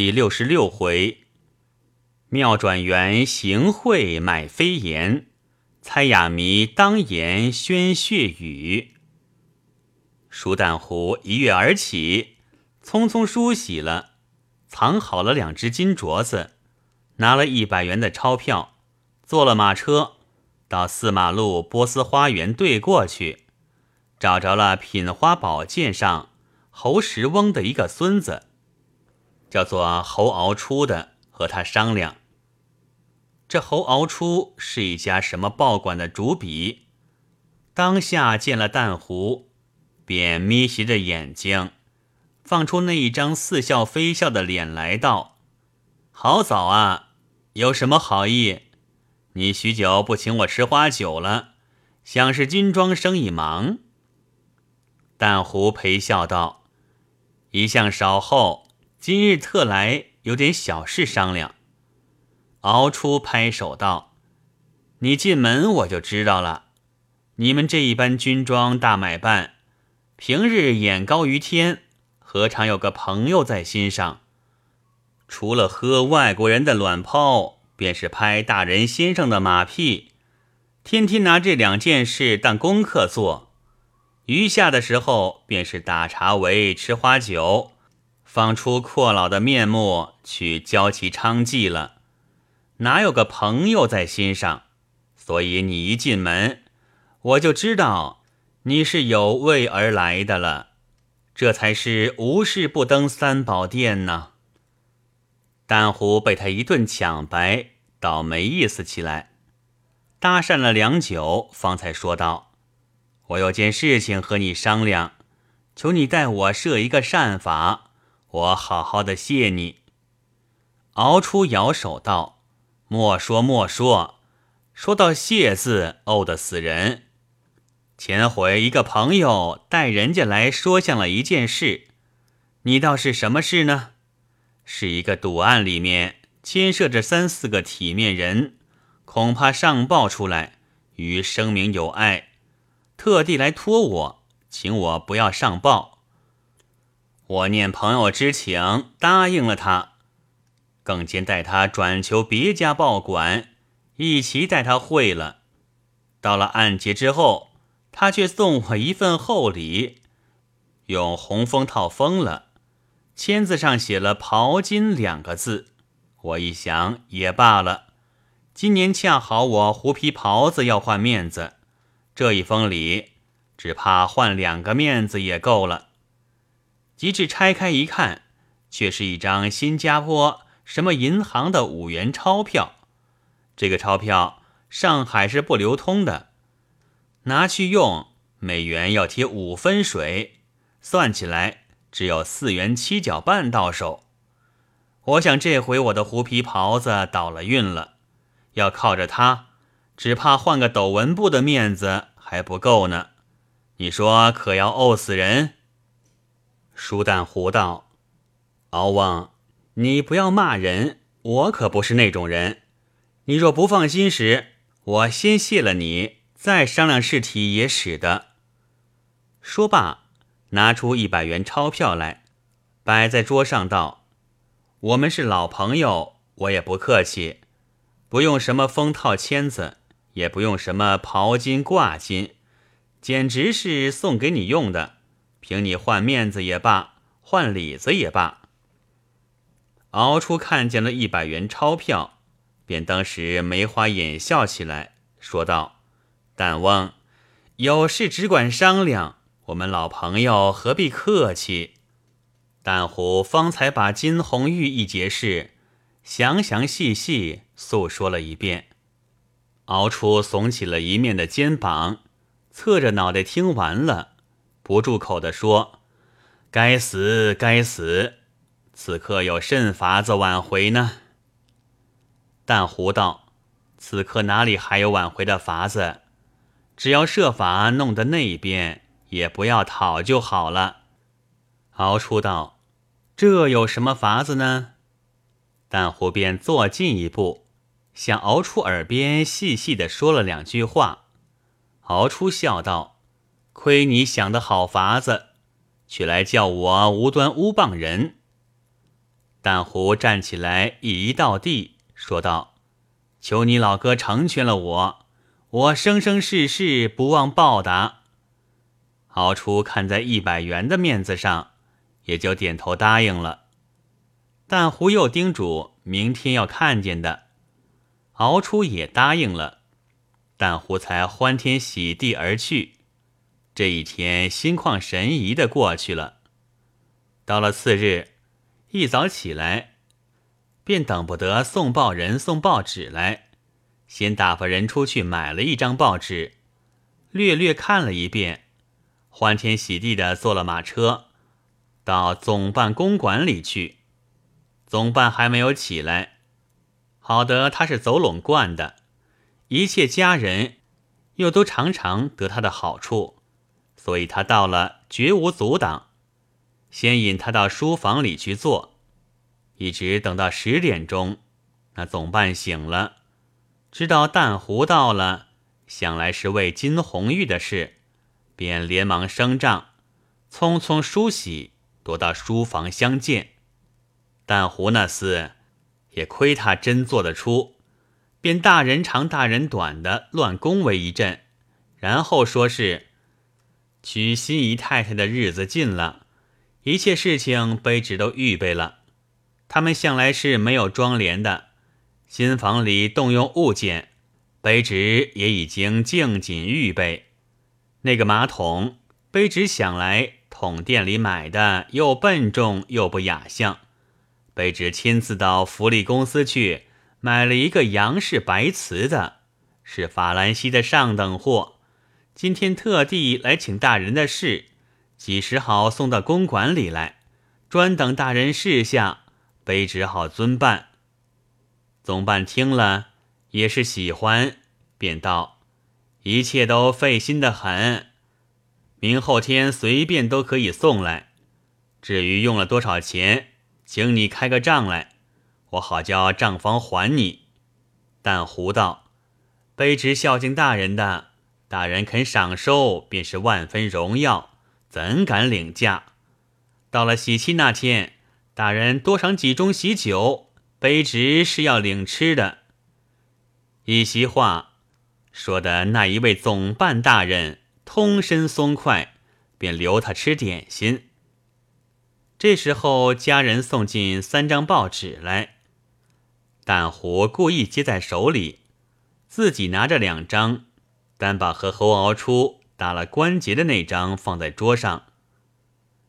第六十六回，妙转园行贿买飞檐，猜哑谜当言宣血雨。舒旦湖一跃而起，匆匆梳洗了，藏好了两只金镯子，拿了一百元的钞票，坐了马车，到四马路波斯花园对过去，找着了品花宝鉴上侯石翁的一个孙子。叫做侯敖初的，和他商量。这侯敖初是一家什么报馆的主笔，当下见了蛋湖，便眯斜着眼睛，放出那一张似笑非笑的脸来道：“好早啊，有什么好意？你许久不请我吃花酒了，想是军装生意忙。”蛋湖陪笑道：“一向稍后。”今日特来，有点小事商量。敖初拍手道：“你进门我就知道了。你们这一般军装大买办，平日眼高于天，何尝有个朋友在心上？除了喝外国人的卵泡，便是拍大人先生的马屁，天天拿这两件事当功课做。余下的时候，便是打茶围、吃花酒。”放出阔老的面目去教其娼妓了，哪有个朋友在心上？所以你一进门，我就知道你是有位而来的了。这才是无事不登三宝殿呢。丹湖被他一顿抢白，倒没意思起来，搭讪了良久，方才说道：“我有件事情和你商量，求你代我设一个善法。”我好好的谢你。敖初摇手道：“莫说莫说，说到谢字，怄得死人。前回一个朋友带人家来说向了一件事，你道是什么事呢？是一个赌案里面牵涉着三四个体面人，恐怕上报出来与声明有碍，特地来托我，请我不要上报。”我念朋友之情，答应了他，更兼带他转求别家报馆，一齐带他会了。到了案结之后，他却送我一份厚礼，用红封套封了，签字上写了“袍金”两个字。我一想也罢了，今年恰好我狐皮袍子要换面子，这一封礼，只怕换两个面子也够了。及至拆开一看，却是一张新加坡什么银行的五元钞票。这个钞票上海是不流通的，拿去用美元要贴五分水，算起来只有四元七角半到手。我想这回我的狐皮袍子倒了运了，要靠着它，只怕换个斗纹布的面子还不够呢。你说可要怄死人？舒旦胡道：“敖望，你不要骂人，我可不是那种人。你若不放心时，我先谢了你，再商量事体也使得。”说罢，拿出一百元钞票来，摆在桌上道：“我们是老朋友，我也不客气，不用什么封套签子，也不用什么袍金挂金，简直是送给你用的。”凭你换面子也罢，换里子也罢。敖初看见了一百元钞票，便当时眉花眼笑起来，说道：“但翁，有事只管商量，我们老朋友何必客气？”但虎方才把金红玉一节事详详细细诉说了一遍。敖初耸起了一面的肩膀，侧着脑袋听完了。不住口的说：“该死，该死！此刻有甚法子挽回呢？”但胡道：“此刻哪里还有挽回的法子？只要设法弄得那边，也不要讨就好了。”敖初道：“这有什么法子呢？”但胡便坐进一步，向敖初耳边细细的说了两句话。敖初笑道。亏你想的好法子，却来叫我无端诬谤人。但胡站起来，一到地，说道：“求你老哥成全了我，我生生世世不忘报答。”敖初看在一百元的面子上，也就点头答应了。但胡又叮嘱明天要看见的，敖初也答应了。但胡才欢天喜地而去。这一天心旷神怡的过去了。到了次日，一早起来，便等不得送报人送报纸来，先打发人出去买了一张报纸，略略看了一遍，欢天喜地的坐了马车，到总办公馆里去。总办还没有起来，好得他是走拢惯的。一切家人又都常常得他的好处，所以他到了绝无阻挡。先引他到书房里去坐，一直等到十点钟，那总办醒了，知道淡湖到了，想来是为金红玉的事，便连忙升帐，匆匆梳洗，躲到书房相见。淡胡那厮也亏他真做得出。便大人长大人短的乱恭维一阵，然后说是娶心仪太太的日子近了，一切事情卑职都预备了。他们向来是没有妆奁的，新房里动用物件，卑职也已经静谨预备。那个马桶，卑职想来桶店里买的又笨重又不雅相，卑职亲自到福利公司去。买了一个洋式白瓷的，是法兰西的上等货。今天特地来请大人的事，几时好送到公馆里来，专等大人示下，卑职好遵办。总办听了也是喜欢，便道：一切都费心的很，明后天随便都可以送来。至于用了多少钱，请你开个账来。我好叫账房还你，但胡道，卑职孝敬大人的，大人肯赏收，便是万分荣耀，怎敢领价？到了喜期那天，大人多赏几盅喜酒，卑职是要领吃的。一席话说的那一位总办大人通身松快，便留他吃点心。这时候家人送进三张报纸来。淡胡故意接在手里，自己拿着两张，单把和侯敖初打了关节的那张放在桌上。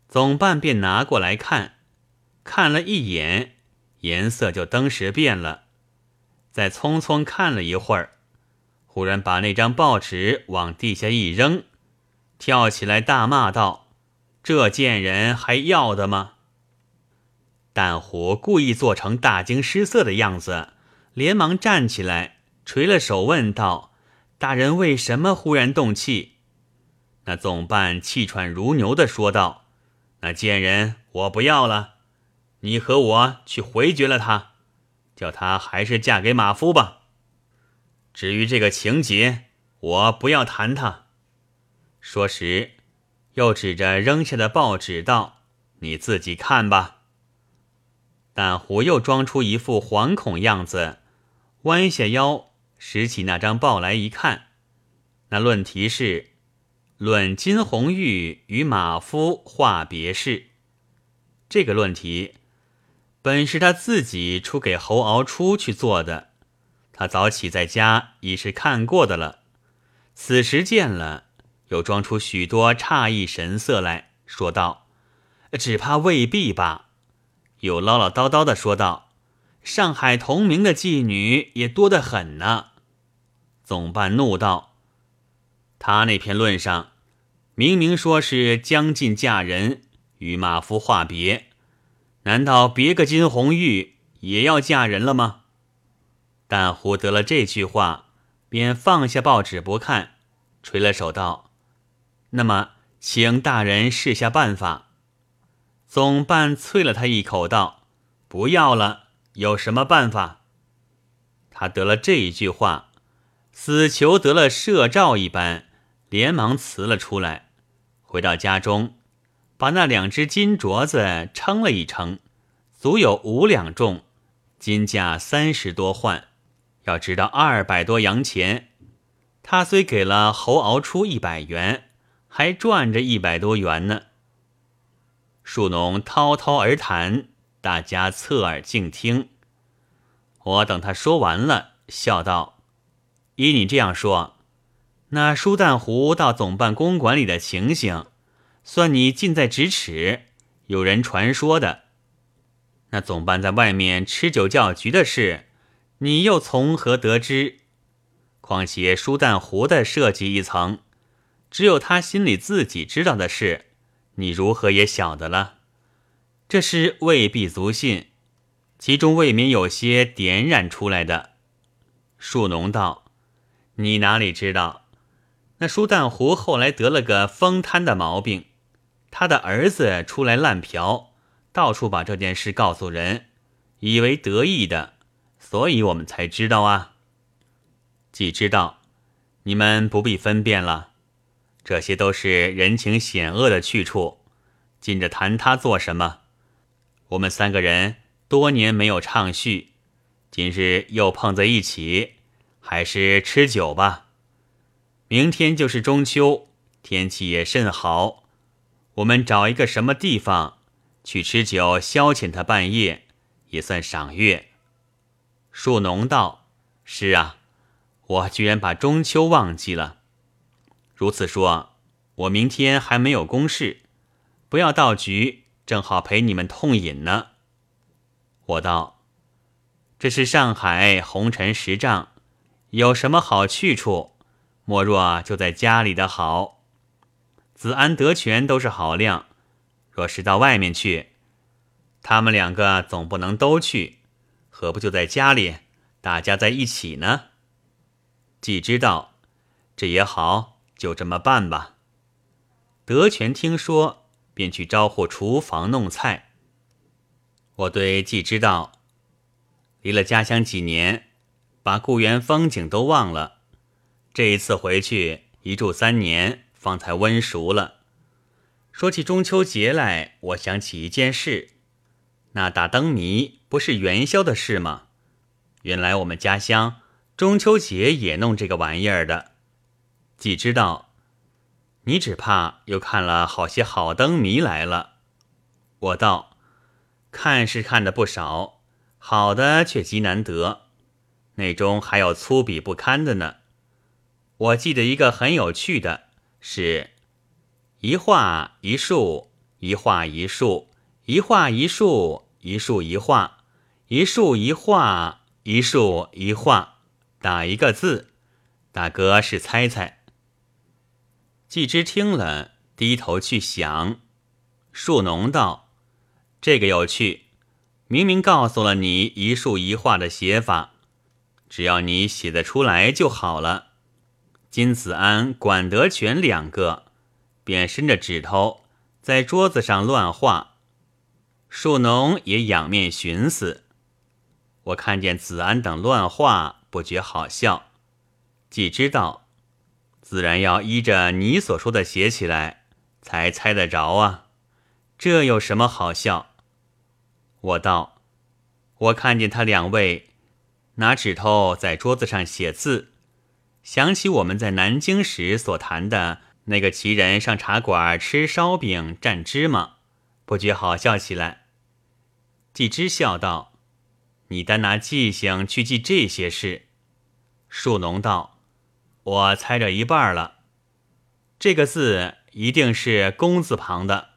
总办便拿过来看，看了一眼，颜色就登时变了。再匆匆看了一会儿，忽然把那张报纸往地下一扔，跳起来大骂道：“这贱人还要的吗？”淡湖故意做成大惊失色的样子，连忙站起来，垂了手问道：“大人为什么忽然动气？”那总办气喘如牛的说道：“那贱人我不要了，你和我去回绝了他，叫他还是嫁给马夫吧。至于这个情节，我不要谈他。”说时，又指着扔下的报纸道：“你自己看吧。”但胡又装出一副惶恐样子，弯下腰拾起那张报来一看，那论题是“论金红玉与马夫话别事”。这个论题本是他自己出给侯敖初去做的，他早起在家已是看过的了。此时见了，又装出许多诧异神色来说道：“只怕未必吧。”又唠唠叨叨的说道：“上海同名的妓女也多得很呢。”总办怒道：“他那篇论上，明明说是将近嫁人，与马夫话别，难道别个金红玉也要嫁人了吗？”但胡得了这句话，便放下报纸不看，垂了手道：“那么，请大人试下办法。”总办啐了他一口，道：“不要了，有什么办法？”他得了这一句话，死囚得了赦诏一般，连忙辞了出来，回到家中，把那两只金镯子称了一称，足有五两重，金价三十多换，要知道二百多洋钱。他虽给了侯敖出一百元，还赚着一百多元呢。树农滔滔而谈，大家侧耳静听。我等他说完了，笑道：“依你这样说，那舒旦湖到总办公馆里的情形，算你近在咫尺。有人传说的，那总办在外面吃酒叫局的事，你又从何得知？况且舒旦湖的设计一层，只有他心里自己知道的事。”你如何也晓得了？这是未必足信，其中未免有些点染出来的。树农道：“你哪里知道？那舒旦湖后来得了个疯瘫的毛病，他的儿子出来烂嫖，到处把这件事告诉人，以为得意的，所以我们才知道啊。既知道，你们不必分辨了。”这些都是人情险恶的去处，近着谈他做什么？我们三个人多年没有畅叙，今日又碰在一起，还是吃酒吧。明天就是中秋，天气也甚好，我们找一个什么地方去吃酒消遣他半夜，也算赏月。树农道：“是啊，我居然把中秋忘记了。”如此说，我明天还没有公事，不要到局，正好陪你们痛饮呢。我道：“这是上海红尘十丈，有什么好去处？莫若就在家里的好。子安、德全都是好料，若是到外面去，他们两个总不能都去，何不就在家里，大家在一起呢？”既知道，这也好。就这么办吧。德全听说，便去招呼厨房弄菜。我对季知道，离了家乡几年，把故园风景都忘了。这一次回去一住三年，方才温熟了。说起中秋节来，我想起一件事：那打灯谜不是元宵的事吗？原来我们家乡中秋节也弄这个玩意儿的。既知道，你只怕又看了好些好灯谜来了。我道，看是看的不少，好的却极难得，那中还有粗鄙不堪的呢。我记得一个很有趣的，是一画一竖，一画一竖，一画一竖，一竖一画，一竖一画，一竖一画，打一个字，大哥是猜猜。季之听了，低头去想。树农道：“这个有趣，明明告诉了你一竖一画的写法，只要你写得出来就好了。”金子安、管德全两个便伸着指头在桌子上乱画，树农也仰面寻思。我看见子安等乱画，不觉好笑。既知道。自然要依着你所说的写起来，才猜得着啊！这有什么好笑？我道：我看见他两位拿指头在桌子上写字，想起我们在南京时所谈的那个奇人上茶馆吃烧饼蘸芝麻，不觉好笑起来。季之笑道：“你单拿记性去记这些事。”树农道。我猜着一半了，这个字一定是“工”字旁的。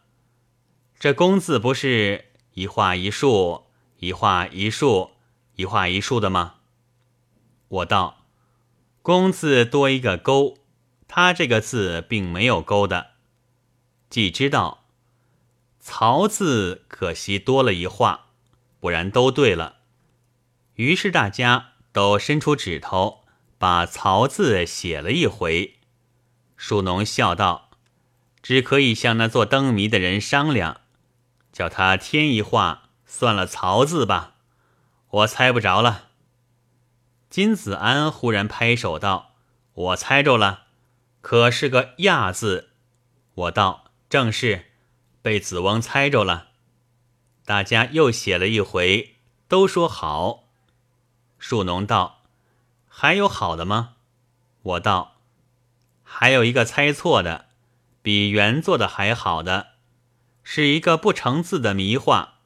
这“工”字不是一画一竖、一画一竖、一画一竖的吗？我道：“工”字多一个勾，他这个字并没有勾的。既知道“曹”字可惜多了一画，不然都对了。于是大家都伸出指头。把“曹”字写了一回，树农笑道：“只可以向那做灯谜的人商量，叫他添一画，算了‘曹’字吧。我猜不着了。”金子安忽然拍手道：“我猜着了，可是个‘亚’字。”我道：“正是，被子翁猜着了。”大家又写了一回，都说好。树农道：“还有好的吗？”我道：“还有一个猜错的，比原作的还好的，是一个不成字的谜话。”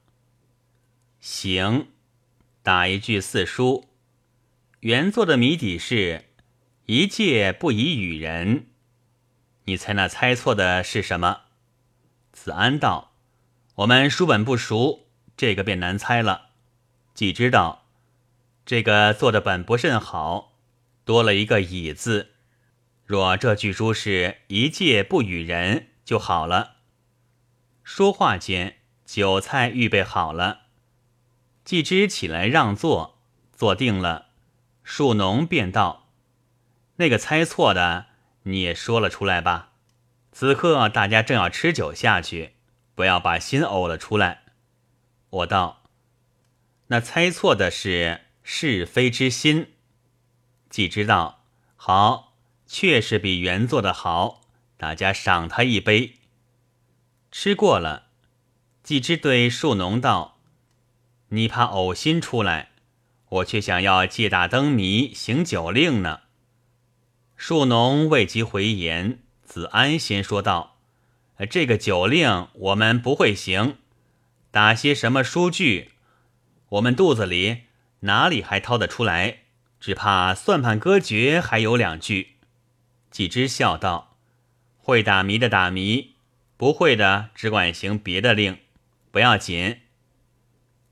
行，打一句四书。原作的谜底是“一介不宜与人”，你猜那猜错的是什么？子安道：“我们书本不熟，这个便难猜了。”既知道。这个做的本不甚好，多了一个“乙”字。若这句书是一介不与人就好了。说话间，酒菜预备好了，季之起来让座，坐定了。树农便道：“那个猜错的，你也说了出来吧。此刻大家正要吃酒下去，不要把心呕了出来。”我道：“那猜错的是。”是非之心，季之道好，确实比原作的好，大家赏他一杯。吃过了，季之对树农道：“你怕呕心出来，我却想要借打灯谜行酒令呢。”树农未及回言，子安先说道：“这个酒令我们不会行，打些什么书句，我们肚子里。”哪里还掏得出来？只怕算盘歌诀还有两句。季之笑道：“会打谜的打谜，不会的只管行别的令，不要紧。”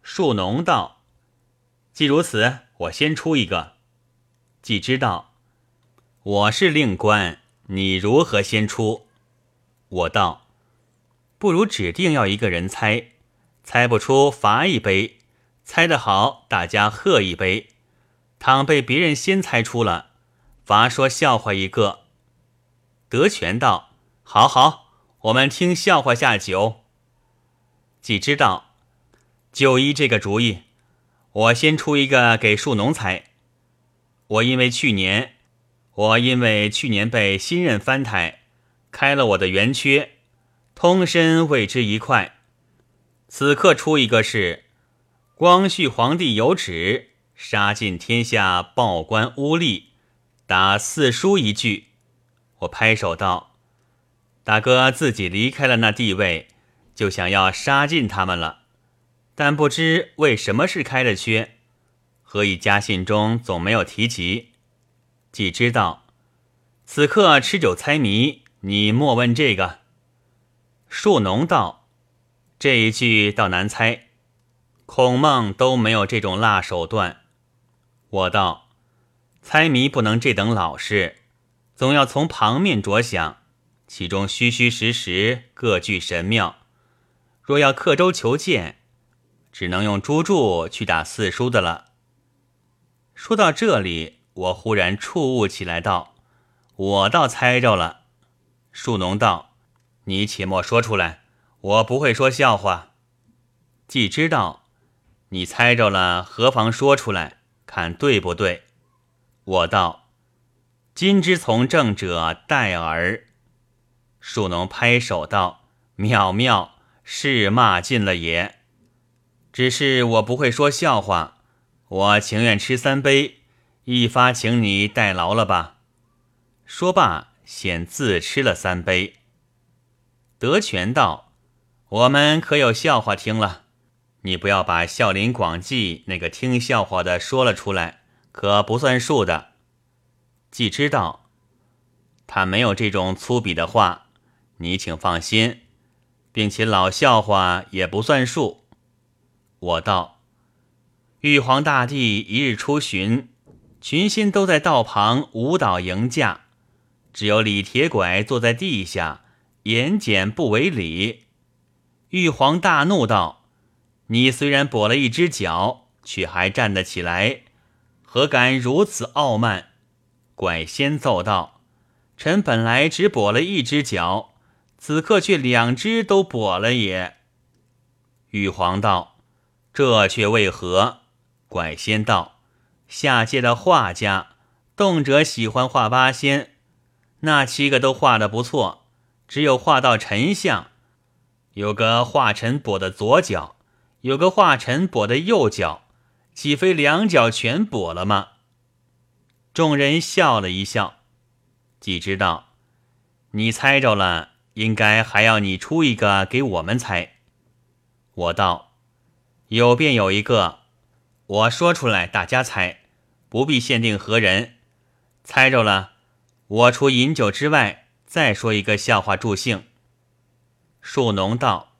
树农道：“既如此，我先出一个。”季之道：“我是令官，你如何先出？”我道：“不如指定要一个人猜，猜不出罚一杯。”猜得好，大家喝一杯；倘被别人先猜出了，罚说笑话一个。德全道：“好好，我们听笑话下酒。”既知道，就依这个主意，我先出一个给树农猜。我因为去年，我因为去年被新任藩台开了我的圆缺，通身为之一块。此刻出一个是。光绪皇帝有旨，杀尽天下暴官污吏，打四书一句。我拍手道：“大哥自己离开了那地位，就想要杀尽他们了。但不知为什么是开了缺，何以家信中总没有提及？既知道，此刻吃酒猜谜，你莫问这个。”树农道：“这一句倒难猜。”孔孟都没有这种辣手段。我道：猜谜不能这等老实，总要从旁面着想，其中虚虚实实各具神妙。若要刻舟求剑，只能用朱柱去打四叔的了。说到这里，我忽然触悟起来，道：我倒猜着了。树农道：你且莫说出来，我不会说笑话。既知道。你猜着了，何妨说出来，看对不对？我道：“今之从政者，待尔。”树农拍手道：“妙妙，是骂尽了也。只是我不会说笑话，我情愿吃三杯，一发请你代劳了吧。”说罢，先自吃了三杯。德全道：“我们可有笑话听了？”你不要把《孝林广记》那个听笑话的说了出来，可不算数的。既知道他没有这种粗鄙的话，你请放心，并且老笑话也不算数。我道：玉皇大帝一日出巡，群仙都在道旁舞蹈迎驾，只有李铁拐坐在地下，言简不为礼。玉皇大怒道。你虽然跛了一只脚，却还站得起来，何敢如此傲慢？拐仙奏道：“臣本来只跛了一只脚，此刻却两只都跛了也。”玉皇道：“这却为何？”怪仙道：“下界的画家，动辄喜欢画八仙，那七个都画的不错，只有画到丞相，有个画臣跛的左脚。”有个化尘跛的右脚，岂非两脚全跛了吗？”众人笑了一笑。既知道你猜着了，应该还要你出一个给我们猜。我道：“有便有一个，我说出来，大家猜，不必限定何人。猜着了，我除饮酒之外，再说一个笑话助兴。”树农道：“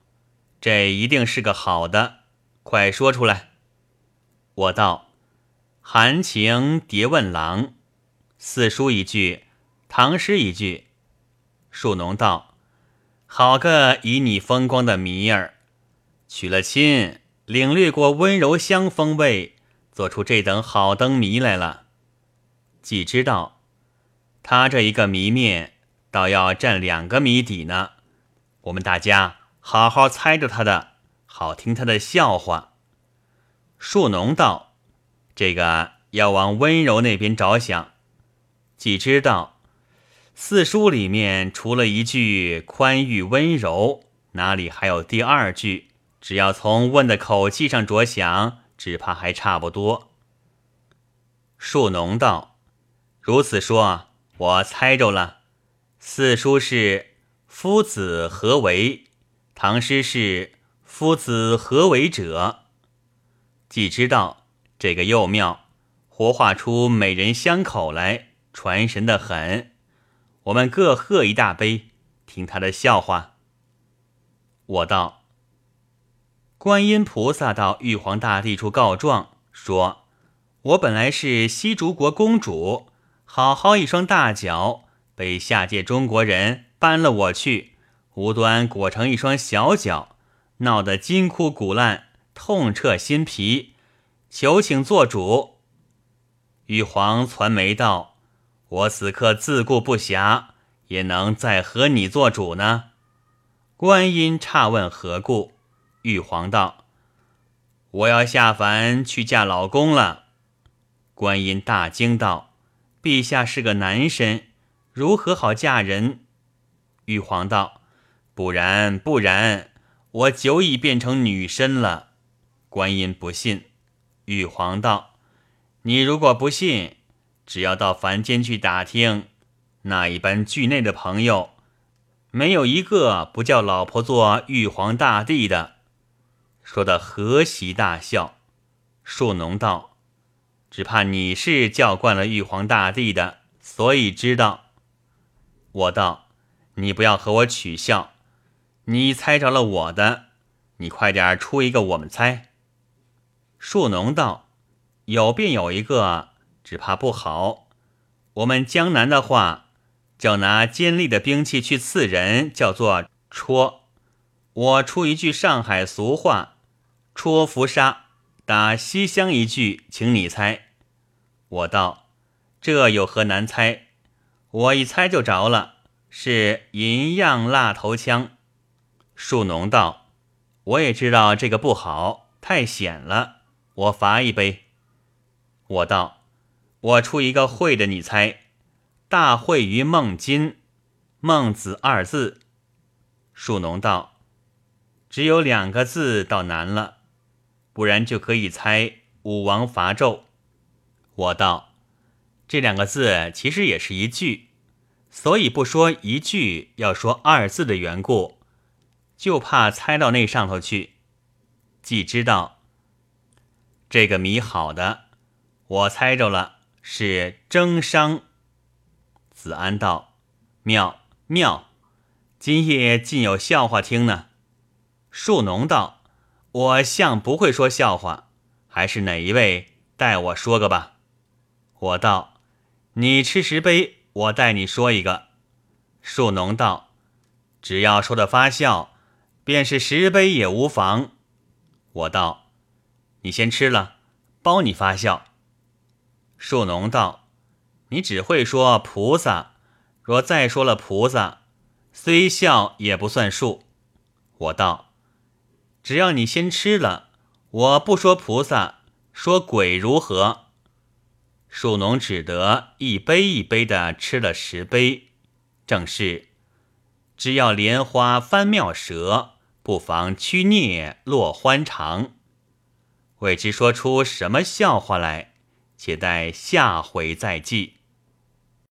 这一定是个好的，快说出来。”我道：“含情蝶问郎，四书一句，唐诗一句。”树农道：“好个以你风光的谜儿，娶了亲，领略过温柔乡风味，做出这等好灯谜来了。既知道他这一个谜面，倒要占两个谜底呢。”我们大家好好猜着他的，好听他的笑话。树农道：“这个要往温柔那边着想。”既知道四书里面除了一句宽裕温柔，哪里还有第二句？只要从问的口气上着想，只怕还差不多。树农道：“如此说，我猜着了。四书是。”夫子何为？唐诗是“夫子何为者”。既知道这个又妙，活画出美人香口来，传神的很。我们各喝一大杯，听他的笑话。我道：观音菩萨到玉皇大帝处告状，说：“我本来是西竹国公主，好好一双大脚，被下界中国人。”搬了我去，无端裹成一双小脚，闹得筋枯骨烂，痛彻心脾，求请做主。玉皇传媒道：“我此刻自顾不暇，也能再和你做主呢。”观音诧问何故？玉皇道：“我要下凡去嫁老公了。”观音大惊道：“陛下是个男身，如何好嫁人？”玉皇道：“不然，不然，我久已变成女身了。”观音不信。玉皇道：“你如果不信，只要到凡间去打听，那一般剧内的朋友，没有一个不叫老婆做玉皇大帝的。”说的和喜大笑。树农道：“只怕你是叫惯了玉皇大帝的，所以知道。”我道。你不要和我取笑，你猜着了我的，你快点出一个我们猜。树农道：“有便有一个，只怕不好。我们江南的话，叫拿尖利的兵器去刺人，叫做戳。我出一句上海俗话，戳拂沙。打西厢一句，请你猜。我道：这有何难猜？我一猜就着了。”是银样蜡头枪，树农道：“我也知道这个不好，太险了。我罚一杯。”我道：“我出一个会的，你猜。大会于孟津，孟子二字。”树农道：“只有两个字，倒难了。不然就可以猜武王伐纣。”我道：“这两个字其实也是一句。”所以不说一句，要说二字的缘故，就怕猜到那上头去。既知道这个谜好的，我猜着了，是征商。子安道：“妙妙，今夜竟有笑话听呢。”树农道：“我向不会说笑话，还是哪一位代我说个吧？”我道：“你吃十杯。”我代你说一个，树农道：“只要说的发笑，便是十杯也无妨。”我道：“你先吃了，包你发笑。”树农道：“你只会说菩萨，若再说了菩萨，虽笑也不算数。”我道：“只要你先吃了，我不说菩萨，说鬼如何？”树农只得一杯一杯的吃了十杯，正是只要莲花翻妙舌，不妨屈孽落欢肠。未知说出什么笑话来，且待下回再记。